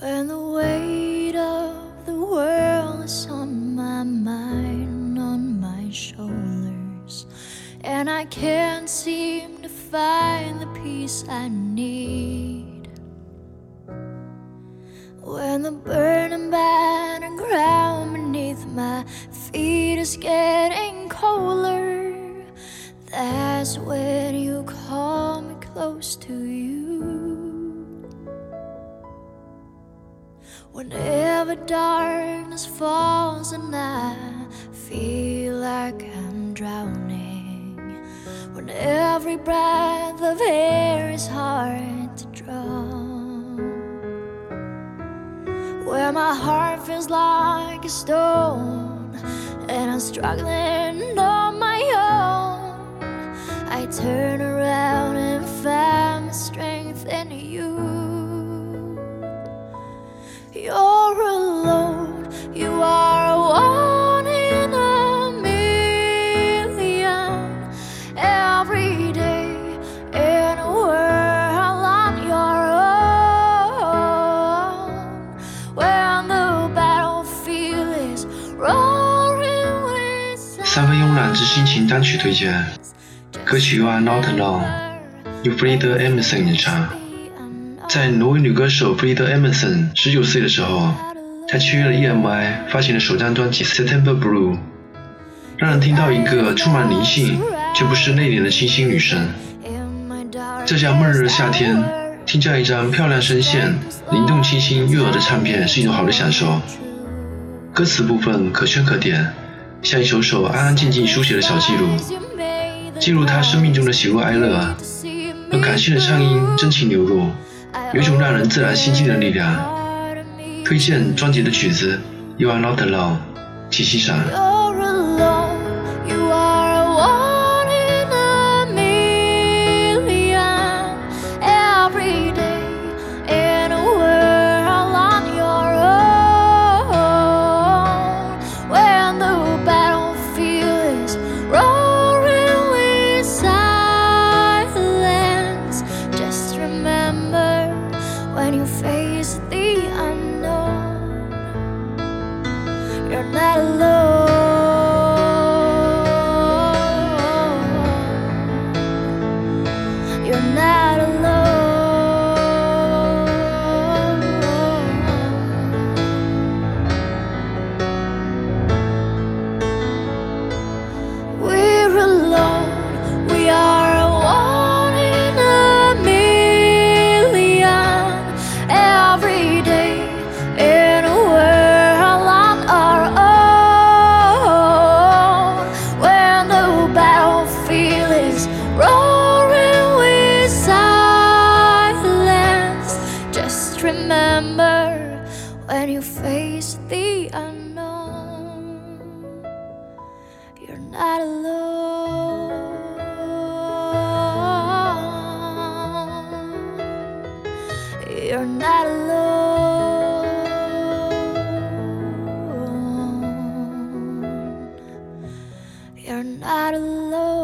When the weight of the world is on my mind, on my shoulders, and I can't seem to find the peace I need. When the burning ground beneath my feet is getting colder, that's when you call me close to you. Whenever darkness falls and I feel like I'm drowning, when every breath of air is hard to draw, where my heart feels like a stone and I'm struggling on my own, I turn You're alone, you are one in a million. Every day in a world on your own. When the battlefield is roaring with 三分慵懒之心情单曲推荐，歌曲《You Are Not Alone》，由 Frida Amundsen 演唱。在挪威女歌手弗里德·艾默森十九岁的时候，她签约了 EMI，发行了首张专辑《September Blue》，让人听到一个充满灵性却不失内敛的清新女声。这样闷热的夏天，听这样一张漂亮声线、灵动清新悦耳的唱片是一种好的享受。歌词部分可圈可点，像一首首安安静静书写的小记录，记录她生命中的喜怒哀乐，而感性的唱音真情流露。有一种让人自然心静的力量。推荐专辑的曲子《You Are Not Alone》，请欣赏。You're not alone. Face the unknown, you're not alone. You're not alone. You're not alone.